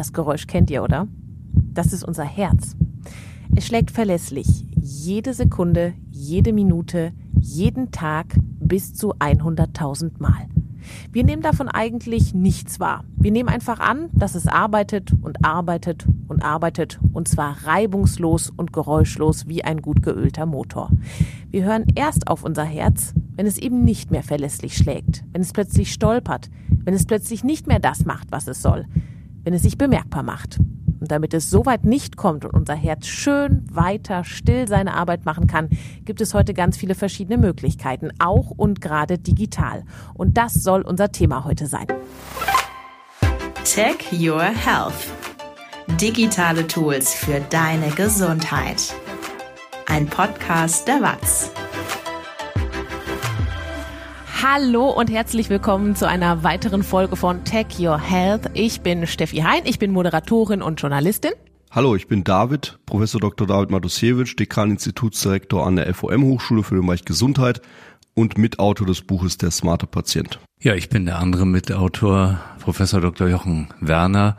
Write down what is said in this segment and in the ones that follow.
Das Geräusch kennt ihr, oder? Das ist unser Herz. Es schlägt verlässlich jede Sekunde, jede Minute, jeden Tag bis zu 100.000 Mal. Wir nehmen davon eigentlich nichts wahr. Wir nehmen einfach an, dass es arbeitet und arbeitet und arbeitet und zwar reibungslos und geräuschlos wie ein gut geölter Motor. Wir hören erst auf unser Herz, wenn es eben nicht mehr verlässlich schlägt, wenn es plötzlich stolpert, wenn es plötzlich nicht mehr das macht, was es soll, wenn es sich bemerkbar macht. Und damit es so weit nicht kommt und unser Herz schön weiter still seine Arbeit machen kann, gibt es heute ganz viele verschiedene Möglichkeiten, auch und gerade digital. Und das soll unser Thema heute sein. Tech Your Health. Digitale Tools für deine Gesundheit. Ein Podcast der WAZ. Hallo und herzlich willkommen zu einer weiteren Folge von Tech Your Health. Ich bin Steffi Hein, ich bin Moderatorin und Journalistin. Hallo, ich bin David, Professor Dr. David Matusiewicz, Dekan Institutsdirektor an der FOM Hochschule für den Bereich Gesundheit und Mitautor des Buches Der smarte Patient. Ja, ich bin der andere Mitautor, Professor Dr. Jochen Werner,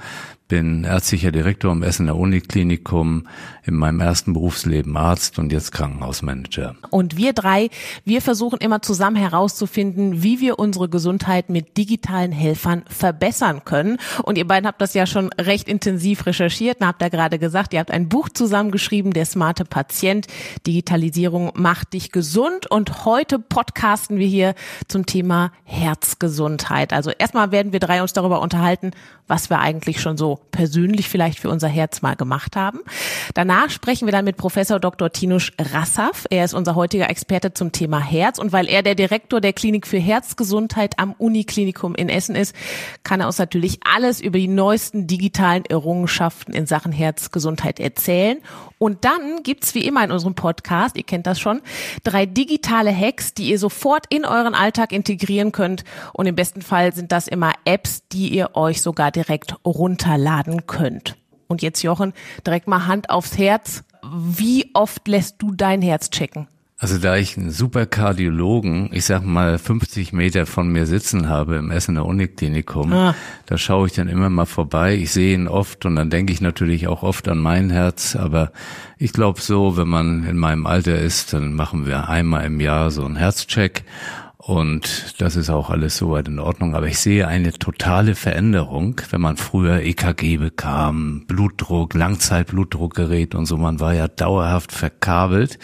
bin ärztlicher Direktor am Essener Uniklinikum, in meinem ersten Berufsleben Arzt und jetzt Krankenhausmanager. Und wir drei, wir versuchen immer zusammen herauszufinden, wie wir unsere Gesundheit mit digitalen Helfern verbessern können. Und ihr beiden habt das ja schon recht intensiv recherchiert und habt ja gerade gesagt, ihr habt ein Buch zusammengeschrieben, Der smarte Patient. Digitalisierung macht dich gesund. Und heute podcasten wir hier zum Thema Herzgesundheit. Also erstmal werden wir drei uns darüber unterhalten, was wir eigentlich schon so persönlich vielleicht für unser Herz mal gemacht haben. Danach sprechen wir dann mit Professor Dr. Tinusch Rassaf. Er ist unser heutiger Experte zum Thema Herz und weil er der Direktor der Klinik für Herzgesundheit am Uniklinikum in Essen ist, kann er uns natürlich alles über die neuesten digitalen Errungenschaften in Sachen Herzgesundheit erzählen. Und dann gibt's wie immer in unserem Podcast, ihr kennt das schon, drei digitale Hacks, die ihr sofort in euren Alltag integrieren könnt. Und im besten Fall sind das immer Apps, die ihr euch sogar direkt runterladen könnt. Und jetzt Jochen, direkt mal Hand aufs Herz. Wie oft lässt du dein Herz checken? Also da ich einen super Kardiologen, ich sag mal 50 Meter von mir sitzen habe im Essener Uniklinikum, ah. da schaue ich dann immer mal vorbei. Ich sehe ihn oft und dann denke ich natürlich auch oft an mein Herz. Aber ich glaube so, wenn man in meinem Alter ist, dann machen wir einmal im Jahr so einen Herzcheck. Und das ist auch alles soweit in Ordnung. Aber ich sehe eine totale Veränderung, wenn man früher EKG bekam, Blutdruck, Langzeitblutdruckgerät und so. Man war ja dauerhaft verkabelt.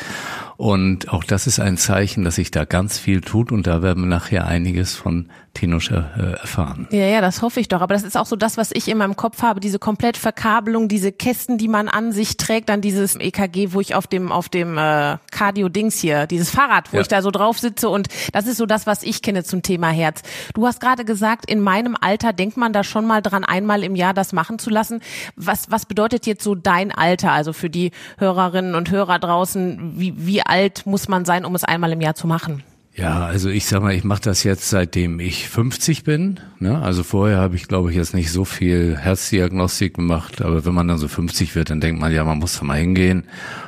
Und auch das ist ein Zeichen, dass sich da ganz viel tut. Und da werden wir nachher einiges von Tinusch äh, erfahren. Ja, ja, das hoffe ich doch. Aber das ist auch so das, was ich in meinem Kopf habe, diese Komplettverkabelung, diese Kästen, die man an sich trägt, dann dieses EKG, wo ich auf dem auf dem äh, Cardio-Dings hier, dieses Fahrrad, wo ja. ich da so drauf sitze und das ist so das, was ich kenne zum Thema Herz. Du hast gerade gesagt, in meinem Alter denkt man da schon mal dran, einmal im Jahr das machen zu lassen. Was was bedeutet jetzt so dein Alter? Also für die Hörerinnen und Hörer draußen, wie wie alt muss man sein, um es einmal im Jahr zu machen? Ja, also ich sag mal, ich mache das jetzt seitdem ich 50 bin. Ne? Also vorher habe ich, glaube ich, jetzt nicht so viel Herzdiagnostik gemacht, aber wenn man dann so 50 wird, dann denkt man ja, man muss da mal hingehen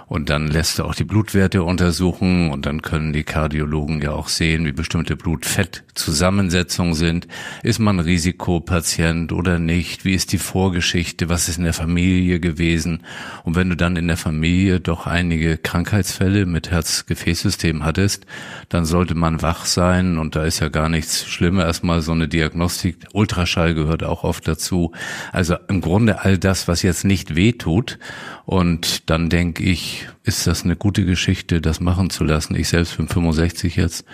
und dann lässt er auch die Blutwerte untersuchen und dann können die Kardiologen ja auch sehen, wie bestimmte Blutfettzusammensetzungen sind. Ist man Risikopatient oder nicht? Wie ist die Vorgeschichte? Was ist in der Familie gewesen? Und wenn du dann in der Familie doch einige Krankheitsfälle mit Herzgefäßsystem hattest, dann sollte man wach sein und da ist ja gar nichts Schlimmer. Erstmal so eine Diagnostik. Ultraschall gehört auch oft dazu. Also im Grunde all das, was jetzt nicht wehtut. Und dann denke ich, ist das eine gute Geschichte, das machen zu lassen. Ich selbst bin 65 jetzt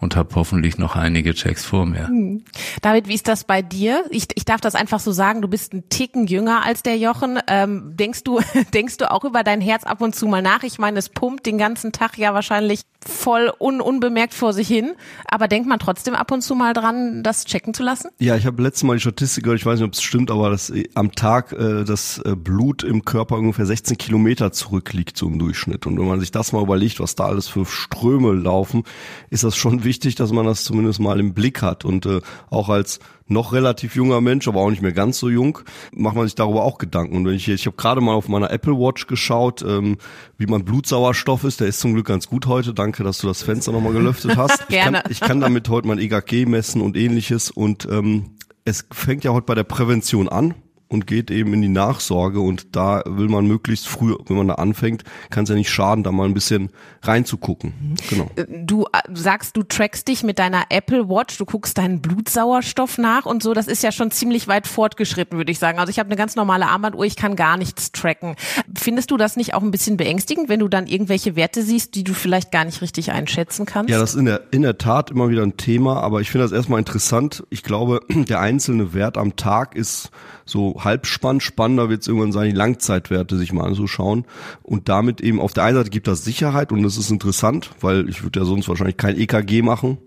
und habe hoffentlich noch einige Checks vor mir. Hm. David, wie ist das bei dir? Ich, ich darf das einfach so sagen, du bist ein Ticken jünger als der Jochen. Ähm, denkst du, denkst du auch über dein Herz ab und zu mal nach? Ich meine, es pumpt den ganzen Tag ja wahrscheinlich voll un, unbemerkt vor sich hin. Aber denkt man trotzdem ab und zu mal dran, das checken zu lassen? Ja, ich habe letztes Mal die Statistik gehört, ich weiß nicht, ob es stimmt, aber dass am Tag äh, das äh, Blut im Körper ungefähr 16 Kilometer zurückliegt, so im Durchschnitt. Und wenn man sich das mal überlegt, was da alles für Ströme laufen, ist das schon wichtig, dass man das zumindest mal im Blick hat. Und äh, auch als noch relativ junger Mensch, aber auch nicht mehr ganz so jung, macht man sich darüber auch Gedanken. Und wenn ich ich habe gerade mal auf meiner Apple Watch geschaut, ähm, wie man Blutsauerstoff ist. Der ist zum Glück ganz gut heute. Danke, dass du das Fenster nochmal gelüftet hast. Ich kann, ich kann damit heute mein EKG messen und ähnliches. Und ähm, es fängt ja heute bei der Prävention an und geht eben in die Nachsorge und da will man möglichst früh, wenn man da anfängt, kann es ja nicht schaden, da mal ein bisschen reinzugucken. Genau. Äh, du äh, sagst, du trackst dich mit deiner Apple Watch, du guckst deinen Blutsauerstoff nach und so, das ist ja schon ziemlich weit fortgeschritten, würde ich sagen. Also ich habe eine ganz normale Armbanduhr, ich kann gar nichts tracken. Findest du das nicht auch ein bisschen beängstigend, wenn du dann irgendwelche Werte siehst, die du vielleicht gar nicht richtig einschätzen kannst? Ja, das ist in der, in der Tat immer wieder ein Thema, aber ich finde das erstmal interessant. Ich glaube, der einzelne Wert am Tag ist so halbspann. Spannender wird es irgendwann sein, die Langzeitwerte sich mal anzuschauen. Und damit eben auf der einen Seite gibt das Sicherheit und das ist interessant, weil ich würde ja sonst wahrscheinlich kein EKG machen.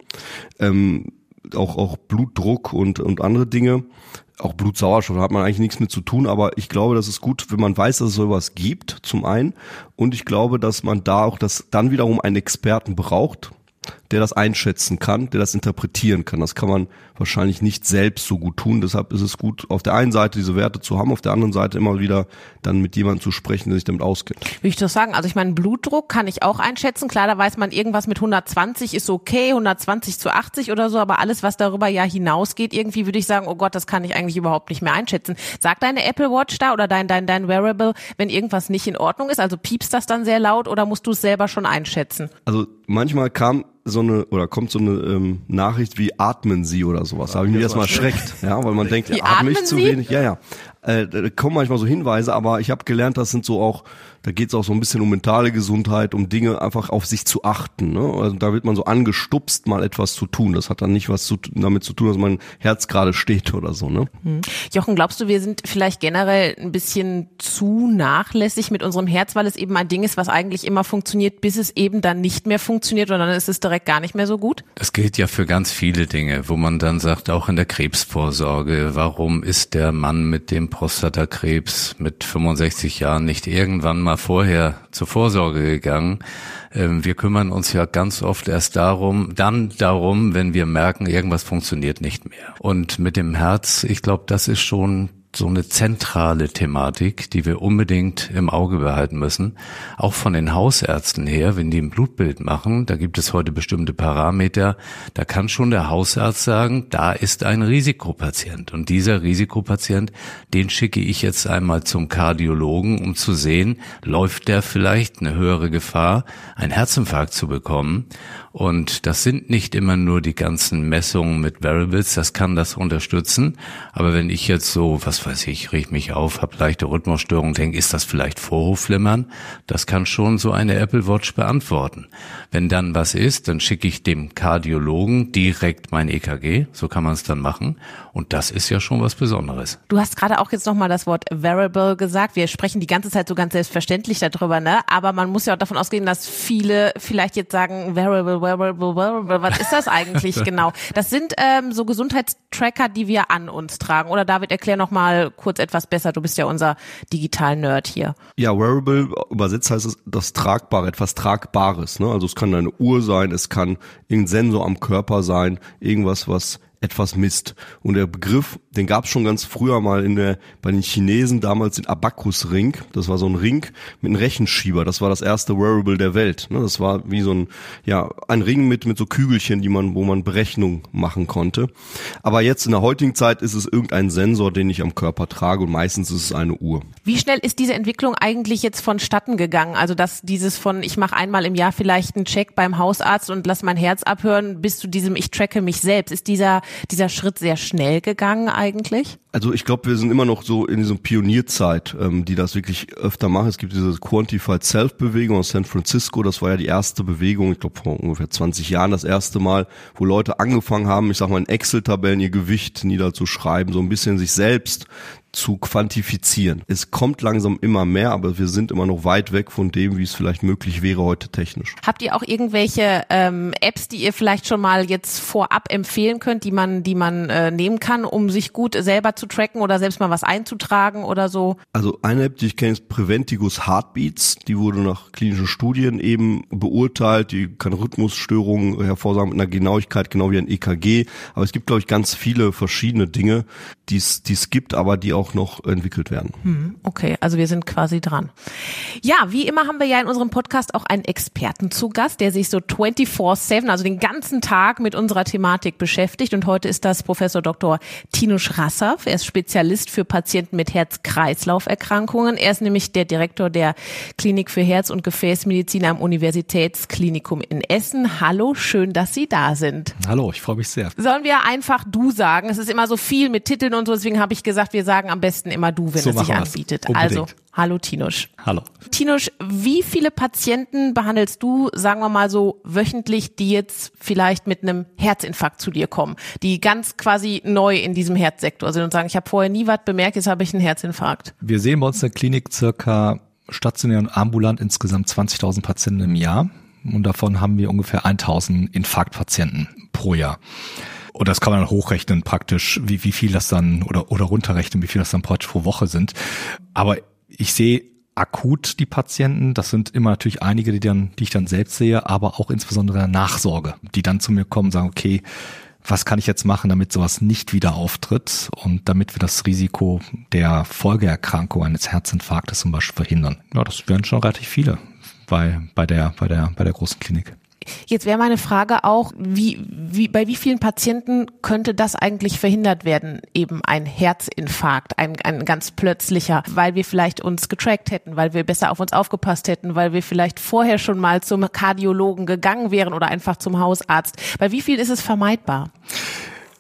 Ähm, auch, auch Blutdruck und, und andere Dinge. Auch Blutsauerstoff da hat man eigentlich nichts mit zu tun, aber ich glaube, das ist gut, wenn man weiß, dass es sowas gibt, zum einen. Und ich glaube, dass man da auch das dann wiederum einen Experten braucht, der das einschätzen kann, der das interpretieren kann. Das kann man wahrscheinlich nicht selbst so gut tun. Deshalb ist es gut, auf der einen Seite diese Werte zu haben, auf der anderen Seite immer wieder dann mit jemandem zu sprechen, der sich damit auskennt. Wie ich das sagen? Also ich meine, Blutdruck kann ich auch einschätzen. Klar, da weiß man, irgendwas mit 120 ist okay, 120 zu 80 oder so, aber alles, was darüber ja hinausgeht, irgendwie würde ich sagen, oh Gott, das kann ich eigentlich überhaupt nicht mehr einschätzen. Sagt deine Apple Watch da oder dein, dein, dein Wearable, wenn irgendwas nicht in Ordnung ist? Also piepst das dann sehr laut oder musst du es selber schon einschätzen? Also manchmal kam so eine oder kommt so eine ähm, Nachricht wie atmen Sie oder sowas. Da habe ich mich erstmal erschreckt, ja, weil man denkt, Wie atme ich zu wenig? Ja, ja. Äh, da kommen manchmal so Hinweise, aber ich habe gelernt, das sind so auch, da geht es auch so ein bisschen um mentale Gesundheit, um Dinge einfach auf sich zu achten. Ne? Also da wird man so angestupst, mal etwas zu tun. Das hat dann nicht was zu, damit zu tun, dass mein Herz gerade steht oder so. Ne? Jochen, glaubst du, wir sind vielleicht generell ein bisschen zu nachlässig mit unserem Herz, weil es eben ein Ding ist, was eigentlich immer funktioniert, bis es eben dann nicht mehr funktioniert und dann ist es direkt gar nicht mehr so gut? Das gilt ja für ganz viele Dinge, wo man dann sagt, auch in der Krebsvorsorge, warum ist der Mann mit dem Prostatakrebs mit 65 Jahren nicht irgendwann mal vorher zur Vorsorge gegangen? Ähm, Wir kümmern uns ja ganz oft erst darum, dann darum, wenn wir merken, irgendwas funktioniert nicht mehr. Und mit dem Herz, ich glaube, das ist schon so eine zentrale Thematik, die wir unbedingt im Auge behalten müssen. Auch von den Hausärzten her, wenn die ein Blutbild machen, da gibt es heute bestimmte Parameter, da kann schon der Hausarzt sagen, da ist ein Risikopatient. Und dieser Risikopatient, den schicke ich jetzt einmal zum Kardiologen, um zu sehen, läuft der vielleicht eine höhere Gefahr, einen Herzinfarkt zu bekommen. Und das sind nicht immer nur die ganzen Messungen mit Variables, das kann das unterstützen. Aber wenn ich jetzt so, was weiß ich, riech mich auf, habe leichte Rhythmusstörung, denke, ist das vielleicht Vorhofflimmern? Das kann schon so eine Apple Watch beantworten. Wenn dann was ist, dann schicke ich dem Kardiologen direkt mein EKG, so kann man es dann machen. Und das ist ja schon was Besonderes. Du hast gerade auch jetzt nochmal das Wort Variable gesagt. Wir sprechen die ganze Zeit so ganz selbstverständlich darüber, ne? Aber man muss ja auch davon ausgehen, dass viele vielleicht jetzt sagen, Variable, Variable, Variable, was ist das eigentlich genau? Das sind ähm, so Gesundheitstracker, die wir an uns tragen. Oder David, erklär noch mal kurz etwas besser. Du bist ja unser Digital-Nerd hier. Ja, wearable übersetzt heißt es das Tragbare, etwas Tragbares. Ne? Also es kann eine Uhr sein, es kann irgendein Sensor am Körper sein, irgendwas, was etwas misst. Und der Begriff, den gab es schon ganz früher mal in der, bei den Chinesen damals den Abacus-Ring. Das war so ein Ring mit einem Rechenschieber. Das war das erste Wearable der Welt. Ne? Das war wie so ein, ja, ein Ring mit, mit so Kügelchen, die man, wo man Berechnung machen konnte. Aber jetzt in der heutigen Zeit ist es irgendein Sensor, den ich am Körper trage und meistens ist es eine Uhr. Wie schnell ist diese Entwicklung eigentlich jetzt vonstatten gegangen? Also dass dieses von ich mache einmal im Jahr vielleicht einen Check beim Hausarzt und lass mein Herz abhören, bis zu diesem ich tracke mich selbst. Ist dieser dieser Schritt sehr schnell gegangen eigentlich? Also ich glaube, wir sind immer noch so in dieser Pionierzeit, ähm, die das wirklich öfter machen. Es gibt diese Quantified Self-Bewegung aus San Francisco. Das war ja die erste Bewegung, ich glaube vor ungefähr 20 Jahren das erste Mal, wo Leute angefangen haben, ich sag mal in Excel-Tabellen ihr Gewicht niederzuschreiben, so ein bisschen sich selbst zu quantifizieren. Es kommt langsam immer mehr, aber wir sind immer noch weit weg von dem, wie es vielleicht möglich wäre heute technisch. Habt ihr auch irgendwelche ähm, Apps, die ihr vielleicht schon mal jetzt vorab empfehlen könnt, die man, die man äh, nehmen kann, um sich gut selber zu tracken oder selbst mal was einzutragen oder so? Also eine App, die ich kenne, ist Preventigus Heartbeats. Die wurde nach klinischen Studien eben beurteilt. Die kann Rhythmusstörungen hervorsagen mit einer Genauigkeit, genau wie ein EKG. Aber es gibt, glaube ich, ganz viele verschiedene Dinge, die es die es gibt, aber die auch noch entwickelt werden. Hm, okay, also wir sind quasi dran. Ja, wie immer haben wir ja in unserem Podcast auch einen Experten zu Gast, der sich so 24/7, also den ganzen Tag mit unserer Thematik beschäftigt und heute ist das Professor Dr. Tino Schrasser. Er ist Spezialist für Patienten mit Herz-Kreislauf-Erkrankungen. Er ist nämlich der Direktor der Klinik für Herz- und Gefäßmedizin am Universitätsklinikum in Essen. Hallo, schön, dass Sie da sind. Hallo, ich freue mich sehr. Sollen wir einfach du sagen? Es ist immer so viel mit Titeln und so, deswegen habe ich gesagt, wir sagen am besten immer du, wenn So es sich anbietet. Unbedingt. Also, hallo Tinusch. Hallo. Tinusch, wie viele Patienten behandelst du, sagen wir mal so, wöchentlich, die jetzt vielleicht mit einem Herzinfarkt zu dir kommen, die ganz quasi neu in diesem Herzsektor sind und sagen, ich habe vorher nie was bemerkt, jetzt habe ich einen Herzinfarkt. Wir sehen bei uns in der Klinik circa stationär und ambulant insgesamt 20.000 Patienten im Jahr. Und davon haben wir ungefähr 1.000 Infarktpatienten pro Jahr. Und das kann man hochrechnen praktisch, wie, wie viel das dann oder, oder runterrechnen, wie viel das dann praktisch pro Woche sind. Aber ich sehe akut die Patienten, das sind immer natürlich einige, die dann, die ich dann selbst sehe, aber auch insbesondere in der Nachsorge, die dann zu mir kommen sagen, okay, was kann ich jetzt machen, damit sowas nicht wieder auftritt und damit wir das Risiko der Folgeerkrankung eines Herzinfarktes zum Beispiel verhindern. Ja, das wären schon relativ viele bei, bei der, bei der, bei der großen Klinik. Jetzt wäre meine Frage auch, wie, wie, bei wie vielen Patienten könnte das eigentlich verhindert werden? Eben ein Herzinfarkt, ein, ein ganz plötzlicher, weil wir vielleicht uns getrackt hätten, weil wir besser auf uns aufgepasst hätten, weil wir vielleicht vorher schon mal zum Kardiologen gegangen wären oder einfach zum Hausarzt. Bei wie viel ist es vermeidbar?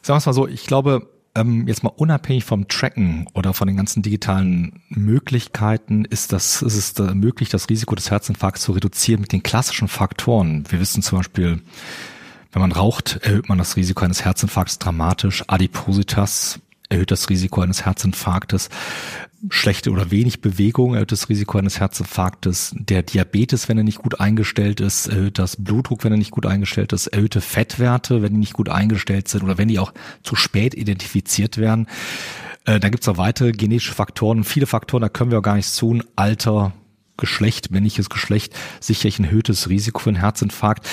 Sagen wir mal so, ich glaube, ähm, jetzt mal unabhängig vom Tracken oder von den ganzen digitalen Möglichkeiten ist das, ist es da möglich, das Risiko des Herzinfarkts zu reduzieren mit den klassischen Faktoren. Wir wissen zum Beispiel, wenn man raucht, erhöht man das Risiko eines Herzinfarkts dramatisch. Adipositas erhöht das Risiko eines Herzinfarktes. Schlechte oder wenig Bewegung erhöht das Risiko eines Herzinfarktes. Der Diabetes, wenn er nicht gut eingestellt ist, erhöht das Blutdruck, wenn er nicht gut eingestellt ist, erhöhte Fettwerte, wenn die nicht gut eingestellt sind oder wenn die auch zu spät identifiziert werden. Äh, da gibt es auch weitere genetische Faktoren, viele Faktoren, da können wir auch gar nichts tun. Alter, Geschlecht, männliches Geschlecht, sicherlich ein erhöhtes Risiko für einen Herzinfarkt.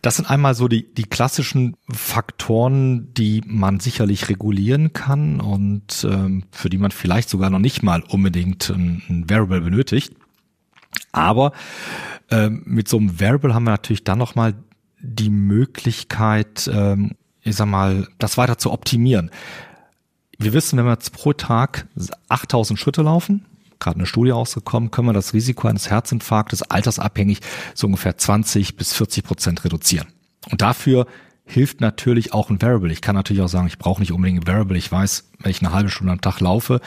Das sind einmal so die, die klassischen Faktoren, die man sicherlich regulieren kann und ähm, für die man vielleicht sogar noch nicht mal unbedingt ein, ein Variable benötigt. Aber ähm, mit so einem Variable haben wir natürlich dann nochmal die Möglichkeit, ähm, ich sag mal, das weiter zu optimieren. Wir wissen, wenn wir jetzt pro Tag 8000 Schritte laufen, gerade eine Studie rausgekommen, können wir das Risiko eines Herzinfarktes altersabhängig so ungefähr 20 bis 40 Prozent reduzieren. Und dafür hilft natürlich auch ein Variable. Ich kann natürlich auch sagen, ich brauche nicht unbedingt ein Variable. Ich weiß, wenn ich eine halbe Stunde am Tag laufe,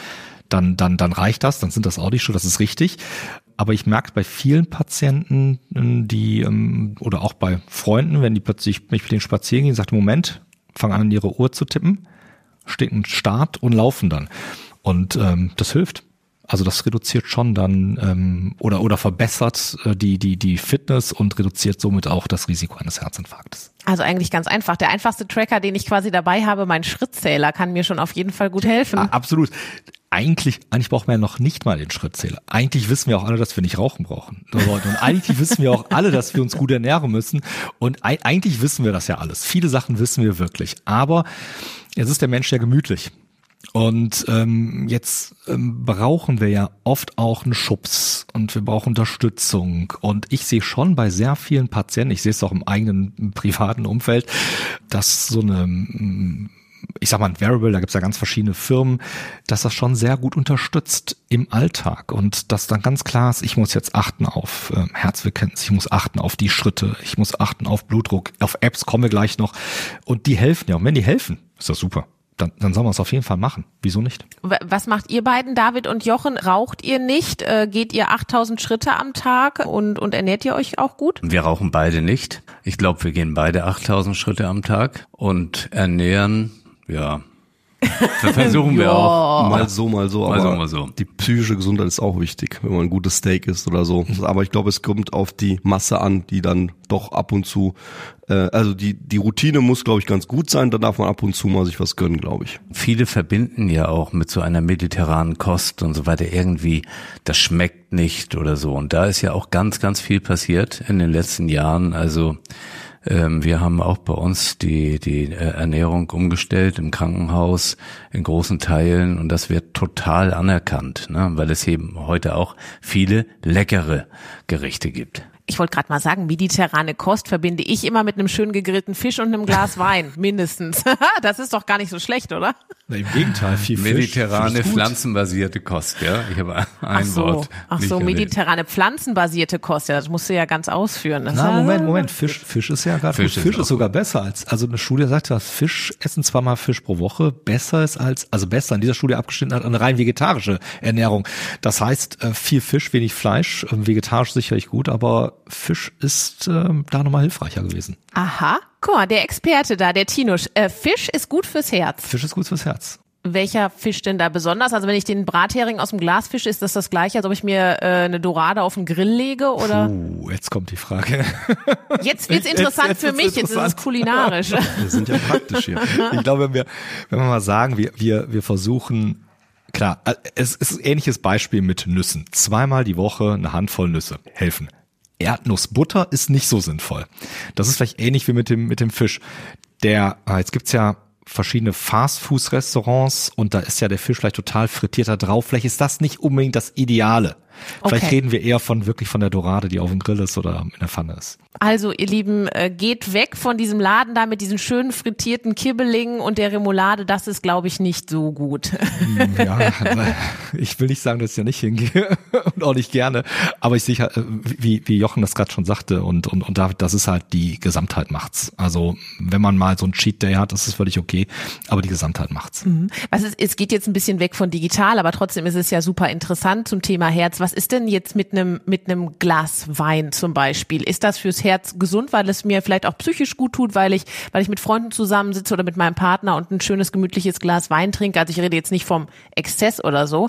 dann, dann, dann reicht das, dann sind das auch die Stunden, das ist richtig. Aber ich merke bei vielen Patienten, die, ähm, oder auch bei Freunden, wenn die plötzlich mich mit denen spazieren gehen, sagt, Moment, fangen an, ihre Uhr zu tippen, steht ein Start und laufen dann. Und ähm, das hilft. Also das reduziert schon dann ähm, oder oder verbessert äh, die die die Fitness und reduziert somit auch das Risiko eines Herzinfarktes. Also eigentlich ganz einfach. Der einfachste Tracker, den ich quasi dabei habe, mein Schrittzähler, kann mir schon auf jeden Fall gut helfen. Ah, absolut. Eigentlich, eigentlich brauchen wir ja noch nicht mal den Schrittzähler. Eigentlich wissen wir auch alle, dass wir nicht rauchen brauchen. Und eigentlich wissen wir auch alle, dass wir uns gut ernähren müssen. Und eigentlich wissen wir das ja alles. Viele Sachen wissen wir wirklich. Aber jetzt ist der Mensch ja gemütlich. Und ähm, jetzt ähm, brauchen wir ja oft auch einen Schubs und wir brauchen Unterstützung. Und ich sehe schon bei sehr vielen Patienten, ich sehe es auch im eigenen privaten Umfeld, dass so eine mm, ich sag mal ein Variable, da gibt's ja ganz verschiedene Firmen, dass das schon sehr gut unterstützt im Alltag und dass dann ganz klar ist, ich muss jetzt achten auf äh, Herzfrequenz, ich muss achten auf die Schritte, ich muss achten auf Blutdruck, auf Apps kommen wir gleich noch und die helfen ja. Und wenn die helfen, ist das super dann, dann soll man es auf jeden Fall machen. Wieso nicht? Was macht ihr beiden, David und Jochen? Raucht ihr nicht? Äh, geht ihr 8000 Schritte am Tag und, und ernährt ihr euch auch gut? Wir rauchen beide nicht. Ich glaube, wir gehen beide 8000 Schritte am Tag und ernähren, ja, versuchen wir auch. Mal so, mal so. Mal aber so, mal so. Die psychische Gesundheit ist auch wichtig, wenn man ein gutes Steak isst oder so. Aber ich glaube, es kommt auf die Masse an, die dann doch ab und zu, äh, also die, die Routine muss, glaube ich, ganz gut sein. Da darf man ab und zu mal sich was gönnen, glaube ich. Viele verbinden ja auch mit so einer mediterranen Kost und so weiter irgendwie, das schmeckt nicht oder so. Und da ist ja auch ganz, ganz viel passiert in den letzten Jahren. Also ähm, wir haben auch bei uns die, die äh, Ernährung umgestellt im Krankenhaus in großen Teilen und das wird total anerkannt, ne? weil es eben heute auch viele leckere Gerichte gibt. Ich wollte gerade mal sagen, mediterrane Kost verbinde ich immer mit einem schön gegrillten Fisch und einem Glas Wein, mindestens. das ist doch gar nicht so schlecht, oder? Na, Im Gegenteil, viel Fisch. Mediterrane, pflanzenbasierte Kost, ja. Ich habe ein Ach so, Wort. ach so, erwähnt. mediterrane pflanzenbasierte Kost, ja, das musst du ja ganz ausführen. Das Na, ist- Moment, Moment. Fisch, Fisch ist ja gerade Fisch Fisch, ist Fisch ist, auch sogar besser als, also eine Studie sagt, dass Fisch essen zweimal Fisch pro Woche besser ist als, also besser in dieser Studie abgeschnitten hat, eine rein vegetarische Ernährung. Das heißt, äh, viel Fisch, wenig Fleisch, äh, vegetarisch sicherlich gut, aber Fisch ist ähm, da nochmal hilfreicher gewesen. Aha, guck mal, der Experte da, der Tinusch. Äh, Fisch ist gut fürs Herz. Fisch ist gut fürs Herz. Welcher Fisch denn da besonders? Also wenn ich den Brathering aus dem Glas fische, ist das das gleiche, als ob ich mir äh, eine Dorade auf den Grill lege? Oder Uh, jetzt kommt die Frage. jetzt wird's interessant jetzt für wird's mich, jetzt ist es kulinarisch. Wir sind ja praktisch hier. ich glaube, wenn wir, wenn wir mal sagen, wir, wir, wir versuchen, klar, äh, es ist ein ähnliches Beispiel mit Nüssen. Zweimal die Woche eine Handvoll Nüsse helfen. Erdnussbutter ist nicht so sinnvoll. Das ist vielleicht ähnlich wie mit dem, mit dem Fisch. Der, äh, jetzt gibt's ja verschiedene Fastfood-Restaurants und da ist ja der Fisch vielleicht total frittierter drauf. Vielleicht ist das nicht unbedingt das Ideale. Vielleicht Okay. reden wir eher von wirklich von der Dorade, die auf dem Grill ist oder in der Pfanne ist. Also, ihr Lieben, äh, geht weg von diesem Laden da mit diesen schönen frittierten Kibbelingen und der Remoulade. Das ist, glaube ich, nicht so gut. Ja, aber ich will nicht sagen, dass ich ja nicht hingehe und auch nicht gerne, aber ich sehe, halt, wie, wie Jochen das gerade schon sagte und, und, und David, das ist halt die Gesamtheit macht's. Also wenn man mal so ein Cheat Day hat, das ist völlig okay, aber die Gesamtheit macht's. Was ist, es geht jetzt ein bisschen weg von digital, aber trotzdem ist es ja super interessant zum Thema Herz. Was ist denn jetzt mit einem, mit einem Glas Wein zum Beispiel? Ist das fürs Herz gesund, weil es mir vielleicht auch psychisch gut tut, weil ich, weil ich mit Freunden zusammensitze oder mit meinem Partner und ein schönes, gemütliches Glas Wein trinke? Also ich rede jetzt nicht vom Exzess oder so.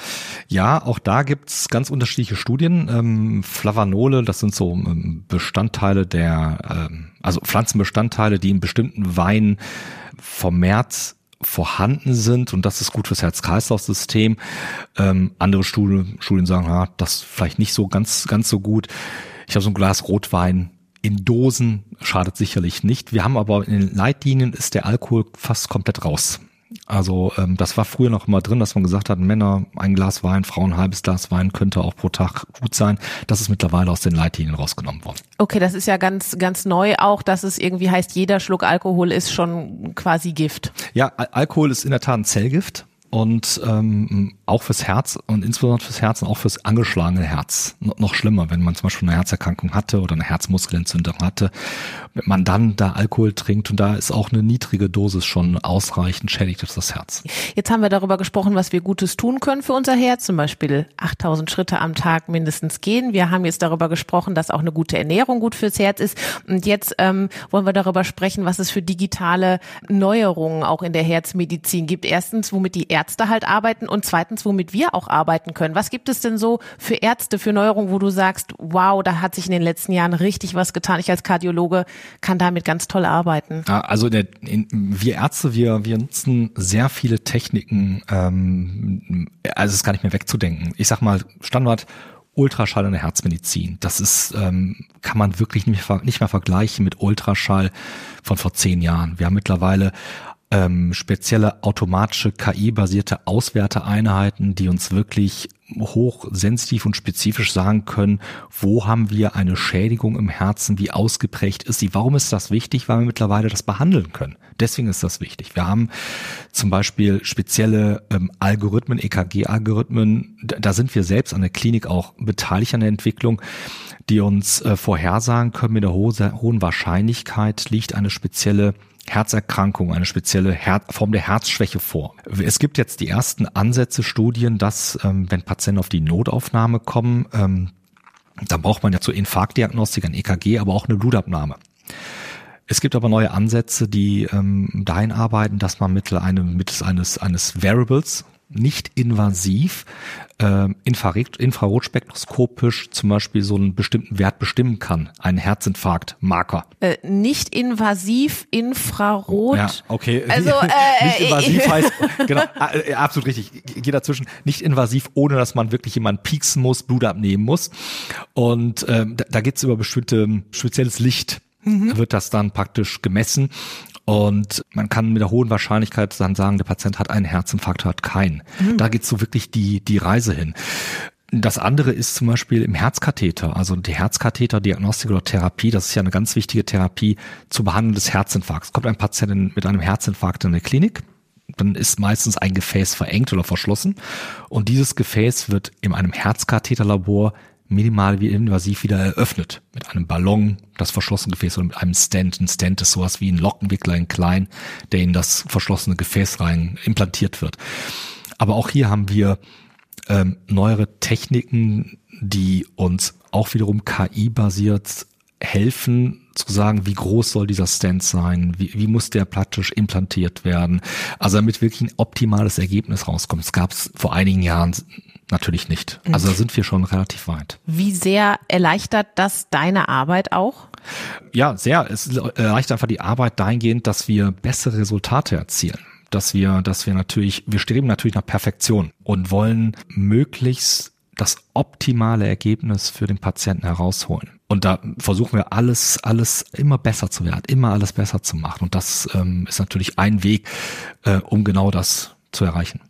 Ja, auch da gibt's ganz unterschiedliche Studien. Ähm, Flavanole, das sind so ähm, Bestandteile der, ähm, also Pflanzenbestandteile, die in bestimmten Weinen vermehrt vorhanden sind und das ist gut fürs Herz-Kreislauf-System. Ähm, andere Studien, Studien sagen, ja, das vielleicht nicht so ganz, ganz so gut. Ich habe so ein Glas Rotwein in Dosen schadet sicherlich nicht. Wir haben aber in den Leitlinien ist der Alkohol fast komplett raus. Also ähm, das war früher noch immer drin, dass man gesagt hat, Männer ein Glas Wein, Frauen ein halbes Glas Wein könnte auch pro Tag gut sein. Das ist mittlerweile aus den Leitlinien rausgenommen worden. Okay, das ist ja ganz, ganz neu auch, dass es irgendwie heißt, jeder Schluck Alkohol ist schon quasi Gift. Ja, Al Alkohol ist in der Tat ein Zellgift und ähm, auch fürs Herz und insbesondere fürs Herz und auch fürs angeschlagene Herz. No noch schlimmer, wenn man zum Beispiel eine Herzerkrankung hatte oder eine Herzmuskelentzündung hatte, wenn man dann da Alkohol trinkt und da ist auch eine niedrige Dosis schon ausreichend, schädigt es das Herz. Jetzt haben wir darüber gesprochen, was wir Gutes tun können für unser Herz, zum Beispiel 8000 Schritte am Tag mindestens gehen. Wir haben jetzt darüber gesprochen, dass auch eine gute Ernährung gut fürs Herz ist. Und jetzt ähm, wollen wir darüber sprechen, was es für digitale Neuerungen auch in der Herzmedizin gibt. Erstens, womit die Ärzte halt arbeiten und zweitens, womit wir auch arbeiten können. Was gibt es denn so für Ärzte, für Neuerungen, wo du sagst, wow, da hat sich in den letzten Jahren richtig was getan. Ich als Kardiologe kann damit ganz toll arbeiten. Also der, in, wir Ärzte, wir, wir nutzen sehr viele Techniken, ähm, also es ist gar nicht mehr wegzudenken. Ich sag mal, Standard Ultraschall in der Herzmedizin. Das ist, ähm, kann man wirklich nicht mehr, nicht mehr vergleichen mit Ultraschall von vor zehn Jahren. Wir haben mittlerweile ähm, spezielle automatische KI-basierte Auswerteeinheiten, die uns wirklich hochsensitiv und spezifisch sagen können, wo haben wir eine Schädigung im Herzen, wie ausgeprägt ist sie. Warum ist das wichtig? Weil wir mittlerweile das behandeln können. Deswegen ist das wichtig. Wir haben zum Beispiel spezielle ähm, Algorithmen, EKG-Algorithmen. Da, sind wir selbst an der Klinik auch beteiligt an der Entwicklung, die uns äh, vorhersagen können, mit der ho hohen Wahrscheinlichkeit liegt eine spezielle Herzerkrankung, eine spezielle Her Form der Herzschwäche vor. Es gibt jetzt die ersten Ansätze, Studien, dass ähm, wenn Patienten auf die Notaufnahme kommen, ähm, dann braucht man ja zur Infarktdiagnostik ein EKG, aber auch eine Blutabnahme. Es gibt aber neue Ansätze, die ähm, dahin arbeiten, dass man mittels, einem, mittels eines, eines Variables, nicht invasiv, äh, Infrarot, infrarotspektroskopisch zum Beispiel so einen bestimmten Wert bestimmen kann, einen Herzinfarkt-Marker. Äh, nicht invasiv, Infrarot. Ja, okay. Also, äh, nicht invasiv heißt, genau, äh, absolut richtig. Geht dazwischen. Nicht invasiv, ohne dass man wirklich jemanden pieksen muss, Blut abnehmen muss. Und ähm, da, da geht's über bestimmte spezielles Licht. Wird das dann praktisch gemessen und man kann mit der hohen Wahrscheinlichkeit dann sagen, der Patient hat einen Herzinfarkt, hat keinen. Da geht's so wirklich die die Reise hin. Das andere ist zum Beispiel im Herzkatheter, also die Herzkatheterdiagnostik oder Therapie, das ist ja eine ganz wichtige Therapie zur Behandlung des Herzinfarkts. Kommt ein Patient mit einem Herzinfarkt in die Klinik, dann ist meistens ein Gefäß verengt oder verschlossen und dieses Gefäß wird in einem Herzkatheterlabor minimal wie invasiv wieder eröffnet. Mit einem Ballon, das verschlossene Gefäß oder mit einem Stent. Ein Stent ist sowas wie ein Lockenwickler in klein, der in das verschlossene Gefäß rein implantiert wird. Aber auch hier haben wir ähm, neuere Techniken, die uns auch wiederum KI-basiert helfen zu sagen, wie groß soll dieser Stand sein, wie, wie muss der praktisch implantiert werden, also damit wirklich ein optimales Ergebnis rauskommt. Es gab es vor einigen Jahren natürlich nicht. Also da sind wir schon relativ weit. Wie sehr erleichtert das deine Arbeit auch? Ja, sehr. Es erleichtert einfach die Arbeit dahingehend, dass wir bessere Resultate erzielen dass wir, dass wir natürlich, wir streben natürlich nach Perfektion und wollen möglichst das optimale Ergebnis für den Patienten herausholen. Und da versuchen wir alles, alles immer besser zu werden, immer alles besser zu machen. Und das ähm, ist natürlich ein Weg, äh, um genau das zu erreichen.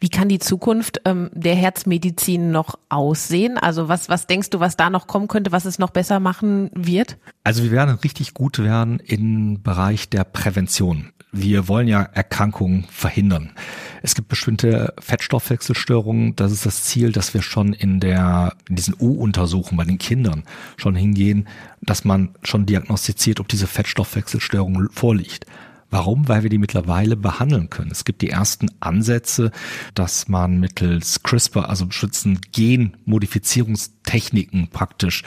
Wie kann die Zukunft ähm, der Herzmedizin noch aussehen? Also was, was denkst du, was da noch kommen könnte, was es noch besser machen wird? Also wir werden richtig gut werden im Bereich der Prävention. Wir wollen ja Erkrankungen verhindern. Es gibt bestimmte Fettstoffwechselstörungen. Das ist das Ziel, dass wir schon in der, in diesen U-Untersuchungen bei den Kindern schon hingehen, dass man schon diagnostiziert, ob diese Fettstoffwechselstörung vorliegt. Warum? Weil wir die mittlerweile behandeln können. Es gibt die ersten Ansätze, dass man mittels CRISPR, also bestimmten Genmodifizierungstechniken praktisch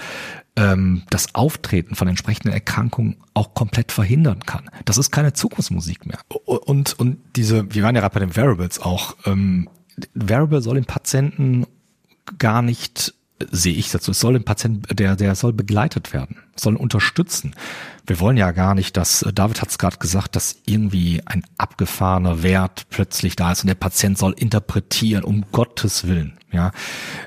ähm, das Auftreten von entsprechenden Erkrankungen auch komplett verhindern kann. Das ist keine Zukunftsmusik mehr. Und, und diese, wir waren ja gerade bei den Variables auch, ähm, Variable soll den Patienten gar nicht sehe ich dazu. Es soll den Patienten, der, der soll begleitet werden, soll unterstützen. Wir wollen ja gar nicht, dass, David hat es gerade gesagt, dass irgendwie ein abgefahrener Wert plötzlich da ist und der Patient soll interpretieren, um Gottes Willen. Ja,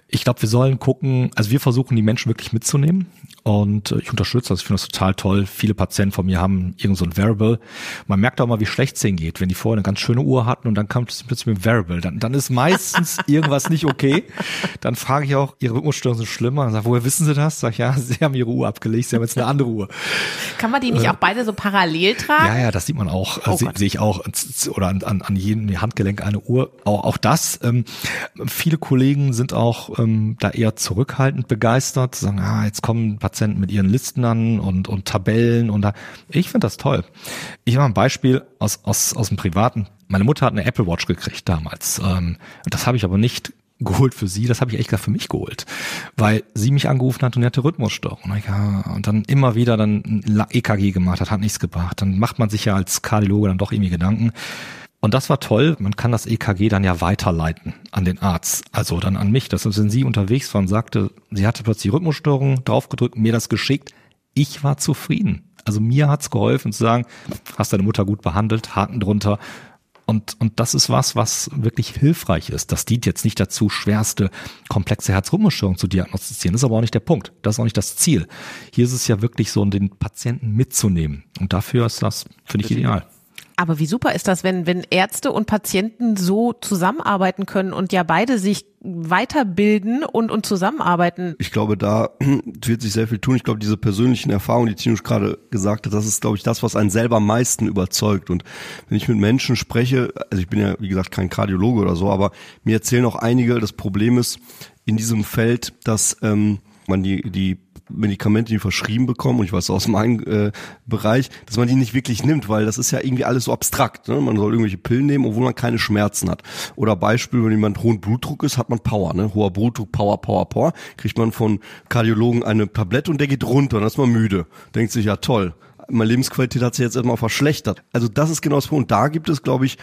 ich glaube, wir sollen gucken, also wir versuchen die Menschen wirklich mitzunehmen und ich unterstütze das. Ich finde das total toll. Viele Patienten von mir haben irgend so ein Variable. Man merkt auch mal, wie schlecht es denen geht, wenn die vorher eine ganz schöne Uhr hatten und dann kommt es plötzlich mit dem Variable. Dann, dann ist meistens irgendwas nicht okay. Dann frage ich auch, ihre Rhythmusstörungen sind schlimmer. Dann sage, woher wissen Sie das? Sag ich, ja, Sie haben Ihre Uhr abgelegt, Sie haben jetzt eine andere Uhr. Kann man die nicht äh, auch beide so parallel tragen? Ja, ja, das sieht man auch. Oh Sehe seh ich auch. Oder an, an, an jedem Handgelenk eine Uhr. Auch, auch das. Ähm, viele Kollegen sind auch ähm, da eher zurückhaltend begeistert, sagen, ah, jetzt kommen Patienten mit ihren Listen an und, und Tabellen und da. Ich finde das toll. Ich habe ein Beispiel aus, aus, aus dem Privaten. Meine Mutter hat eine Apple Watch gekriegt damals. Ähm, das habe ich aber nicht geholt für sie, das habe ich echt gerade für mich geholt, weil sie mich angerufen hat und hatte Rhythmusstörung. Und dann immer wieder dann EKG gemacht hat, hat nichts gebracht. Dann macht man sich ja als Kardiologe dann doch irgendwie Gedanken. Und das war toll. Man kann das EKG dann ja weiterleiten an den Arzt, also dann an mich. Das ist, wenn sie unterwegs war und sagte, sie hatte plötzlich Rhythmusstörungen, draufgedrückt, mir das geschickt. Ich war zufrieden. Also mir hat's geholfen zu sagen, hast deine Mutter gut behandelt, Haken drunter. Und, und das ist was, was wirklich hilfreich ist. Das dient jetzt nicht dazu, schwerste, komplexe Herzrhythmusstörungen zu diagnostizieren. Das ist aber auch nicht der Punkt. Das ist auch nicht das Ziel. Hier ist es ja wirklich so, den Patienten mitzunehmen. Und dafür ist das, finde ich, ideal. Aber wie super ist das, wenn, wenn Ärzte und Patienten so zusammenarbeiten können und ja beide sich weiterbilden und, und zusammenarbeiten? Ich glaube, da wird sich sehr viel tun. Ich glaube, diese persönlichen Erfahrungen, die Tinusch gerade gesagt hat, das ist, glaube ich, das, was einen selber am meisten überzeugt. Und wenn ich mit Menschen spreche, also ich bin ja, wie gesagt, kein Kardiologe oder so, aber mir erzählen auch einige, das Problem ist in diesem Feld, dass ähm, man die, die Medikamente, die verschrieben bekommen, und ich weiß aus meinem äh, Bereich, dass man die nicht wirklich nimmt, weil das ist ja irgendwie alles so abstrakt. Ne? Man soll irgendwelche Pillen nehmen, obwohl man keine Schmerzen hat. Oder Beispiel, wenn jemand hohen Blutdruck ist, hat man Power. Ne? Hoher Blutdruck, Power, Power, Power. Kriegt man von Kardiologen eine Tablette und der geht runter, dann ist man müde. Denkt sich, ja toll meine Lebensqualität hat sich jetzt erstmal verschlechtert. Also das ist genau das Punkt. Und da gibt es, glaube ich,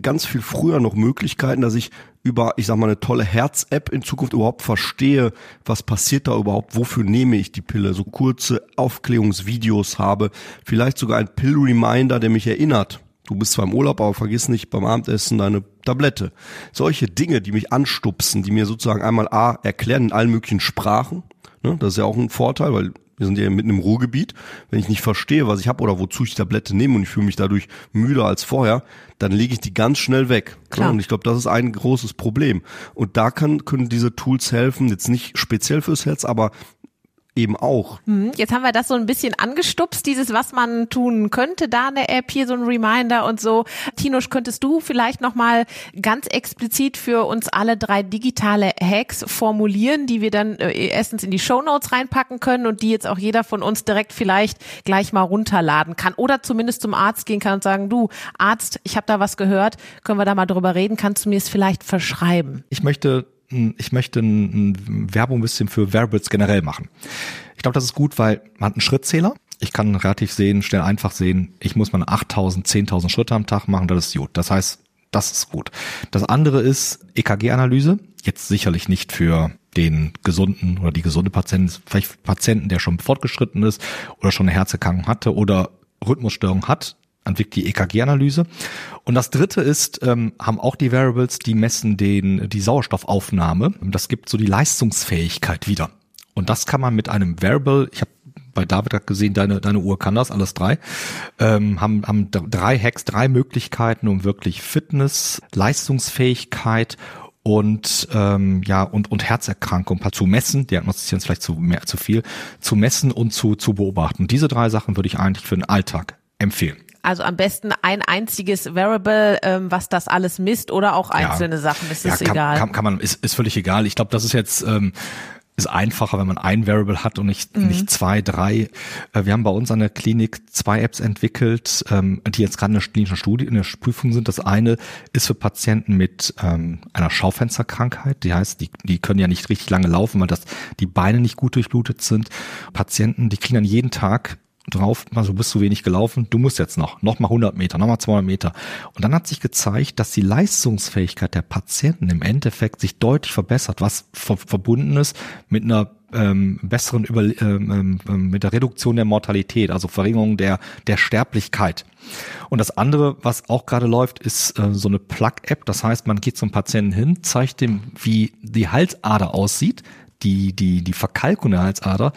ganz viel früher noch Möglichkeiten, dass ich über, ich sag mal, eine tolle Herz-App in Zukunft überhaupt verstehe, was passiert da überhaupt, wofür nehme ich die Pille, so kurze Aufklärungsvideos habe, vielleicht sogar ein Pill-Reminder, der mich erinnert. Du bist zwar im Urlaub, aber vergiss nicht beim Abendessen deine Tablette. Solche Dinge, die mich anstupsen, die mir sozusagen einmal A erklären in allen möglichen Sprachen, Ne? Das ist ja auch ein Vorteil, weil Wir sind ja mitten im Ruhrgebiet. Wenn ich nicht verstehe, was ich habe oder wozu ich die Tablette nehme und ich fühle mich dadurch müder als vorher, dann lege ich die ganz schnell weg. Klar. Und ich glaube, das ist ein großes Problem. Und da kann, können diese Tools helfen, jetzt nicht speziell fürs Herz, aber eben auch. Hm, Jetzt haben wir das so ein bisschen angestupst, dieses, was man tun könnte, da eine App, hier so ein Reminder und so. Tinusch, könntest du vielleicht nochmal ganz explizit für uns alle drei digitale Hacks formulieren, die wir dann äh, erstens in die Shownotes reinpacken können und die jetzt auch jeder von uns direkt vielleicht gleich mal runterladen kann oder zumindest zum Arzt gehen kann und sagen, du Arzt, ich habe da was gehört, können wir da mal drüber reden, kannst du mir es vielleicht verschreiben? Ich möchte ich möchte ein, ein Werbung ein bisschen für Wearables generell machen. Ich glaube, das ist gut, weil man hat einen Schrittzähler. Ich kann relativ sehen, schnell einfach sehen, ich muss meine 8000, 10.000 Schritte am Tag machen, das ist gut. Das heißt, das ist gut. Das andere ist EKG-Analyse. Jetzt sicherlich nicht für den gesunden oder die gesunde Patienten, vielleicht Patienten, der schon fortgeschritten ist oder schon eine Herzerkrankung hatte oder Rhythmusstörung hat, entwickelt die EKG-Analyse. Und das dritte ist, ähm, haben auch die Variables, die messen den, die Sauerstoffaufnahme. Das gibt so die Leistungsfähigkeit wieder. Und das kann man mit einem Variable, ich habe bei David gerade gesehen, deine, deine Uhr kann das, alles drei, ähm, haben, haben drei Hacks, drei Möglichkeiten, um wirklich Fitness, Leistungsfähigkeit und ähm, ja und und Herzerkrankung zu messen, diagnostizieren ist vielleicht zu mehr zu viel, zu messen und zu zu beobachten. Diese drei Sachen würde ich eigentlich für den Alltag empfehlen. Also am besten ein einziges Variable, ähm, was das alles misst oder auch einzelne ja. Sachen, das ja, ist kann, egal. Kann, kann man, ist, ist völlig egal. Ich glaube, das ist jetzt ähm, ist einfacher, wenn man ein Variable hat und nicht, mhm. nicht zwei, drei. Äh, wir haben bei uns an der Klinik zwei Apps entwickelt, ähm, die jetzt gerade in der klinischen Studie, in der Prüfung sind. Das eine ist für Patienten mit ähm, einer Schaufensterkrankheit. Die heißt, die, die können ja nicht richtig lange laufen, weil das die Beine nicht gut durchblutet sind. Patienten, die kriegen dann jeden Tag drauf, also bist zu wenig gelaufen, du musst jetzt noch, noch mal 100 Meter, noch mal 200 Meter. Und dann hat sich gezeigt, dass die Leistungsfähigkeit der Patienten im Endeffekt sich deutlich verbessert, was ver verbunden ist mit einer ähm, besseren Über ähm, ähm, mit der Reduktion der Mortalität, also Verringerung der der Sterblichkeit. Und das andere, was auch gerade läuft, ist äh, so eine Plug-App. Das heißt, man geht zum Patienten hin, zeigt dem, wie die Halsader aussieht, die, die, die Verkalkung der Halsader,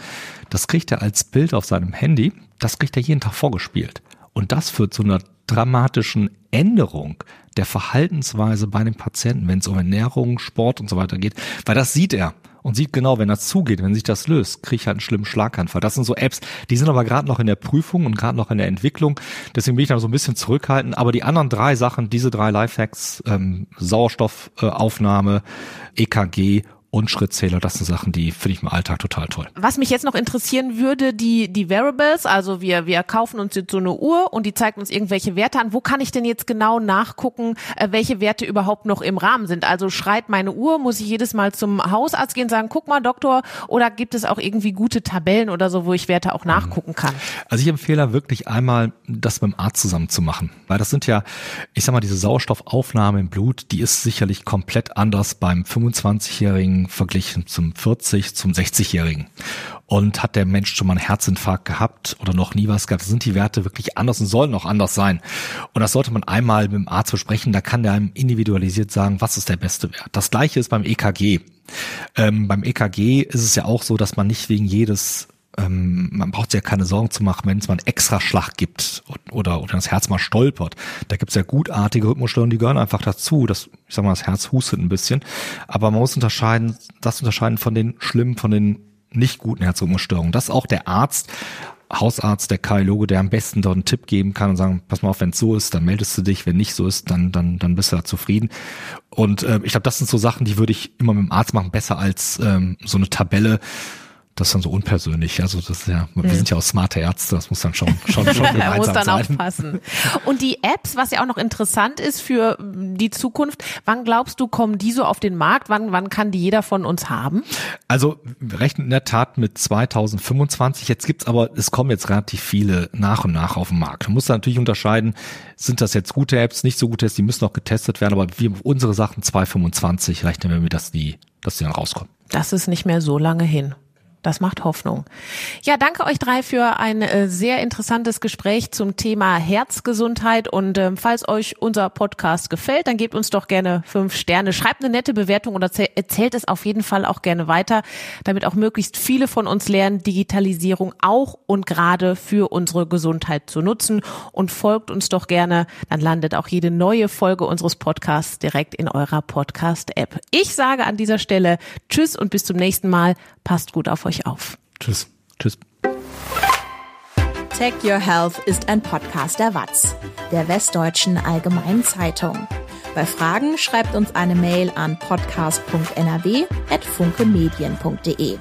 das kriegt er als Bild auf seinem Handy, das kriegt er jeden Tag vorgespielt. Und das führt zu einer dramatischen Änderung der Verhaltensweise bei dem Patienten, wenn es um Ernährung, Sport und so weiter geht, weil das sieht er und sieht genau, wenn das zugeht, wenn sich das löst, kriege ich halt einen schlimmen Schlaganfall. Das sind so Apps, die sind aber gerade noch in der Prüfung und gerade noch in der Entwicklung. Deswegen bin ich da so ein bisschen zurückhaltend. Aber die anderen drei Sachen, diese drei Lifehacks, ähm, Sauerstoffaufnahme, EKG und Schrittzähler, das sind Sachen, die finde ich im Alltag total toll. Was mich jetzt noch interessieren würde, die, die Variables, also wir, wir kaufen uns jetzt so eine Uhr und die zeigt uns irgendwelche Werte an. Wo kann ich denn jetzt genau nachgucken, äh, welche Werte überhaupt noch im Rahmen sind? Also schreit meine Uhr, muss ich jedes Mal zum Hausarzt gehen und sagen, guck mal, Doktor, oder gibt es auch irgendwie gute Tabellen oder so, wo ich Werte auch nachgucken kann? Also ich empfehle wirklich einmal, das mit dem Arzt zusammen zu machen. Weil das sind ja, ich sag mal, diese Sauerstoffaufnahme im Blut, die ist sicherlich komplett anders beim 25-jährigen verglichen zum 40, zum 60-Jährigen. Und hat der Mensch schon mal einen Herzinfarkt gehabt oder noch nie was gehabt, sind die Werte wirklich anders und sollen auch anders sein. Und das sollte man einmal mit dem Arzt besprechen, da kann der einem individualisiert sagen, was ist der beste Wert. Das gleiche ist beim EKG. Ähm, beim EKG ist es ja auch so, dass man nicht wegen jedes ähm, man braucht sich ja keine Sorgen zu machen, wenn es mal einen Extraschlag gibt oder, oder das Herz mal stolpert. Da gibt es ja gutartige Rhythmusstörungen, die gehören einfach dazu. Das, ich sag mal, das Herz hustet ein bisschen. Aber man muss unterscheiden, das unterscheiden von den schlimmen, von den nicht guten Herzrhythmusstörungen. Das ist auch der Arzt, Hausarzt, der Kardiologe, der am besten dort einen Tipp geben kann und sagen, pass mal auf, wenn es so ist, dann meldest du dich, wenn nicht so ist, dann dann dann bist du da zufrieden. Und äh, ich glaube, das sind so Sachen, die würde ich immer mit dem Arzt machen, besser als ähm, so eine Tabelle, das ist dann so unpersönlich. Also das ist ja, wir Hm. sind ja auch smarte Ärzte, das muss dann schon schon schon Er muss dann sein. aufpassen. Und die Apps, was ja auch noch interessant ist für die Zukunft, wann glaubst du, kommen die so auf den Markt? Wann, wann kann die jeder von uns haben? Also wir rechnen in der Tat mit 2025. Jetzt gibt's aber, es kommen jetzt relativ viele nach und nach auf den Markt. Man muss da natürlich unterscheiden, sind das jetzt gute Apps, nicht so gute Apps, die müssen noch getestet werden, aber wir, unsere Sachen 2025 rechnen wir mit, dass die, dass die dann rauskommen. Das ist nicht mehr so lange hin. Das macht Hoffnung. Ja, danke euch drei für ein äh, sehr interessantes Gespräch zum Thema Herzgesundheit. Und ähm, falls euch unser Podcast gefällt, dann gebt uns doch gerne fünf Sterne. Schreibt eine nette Bewertung oder erzählt es auf jeden Fall auch gerne weiter, damit auch möglichst viele von uns lernen, Digitalisierung auch und gerade für unsere Gesundheit zu nutzen. Und folgt uns doch gerne, dann landet auch jede neue Folge unseres Podcasts direkt in eurer Podcast-App. Ich sage an dieser Stelle Tschüss und bis zum nächsten Mal. Passt gut auf euch auf. Tschüss. Tschüss. Tech Your Health ist ein Podcast der WAZ, der Westdeutschen Allgemeinen Zeitung. Bei Fragen schreibt uns eine Mail an podcast.nrw.funkemedien.de.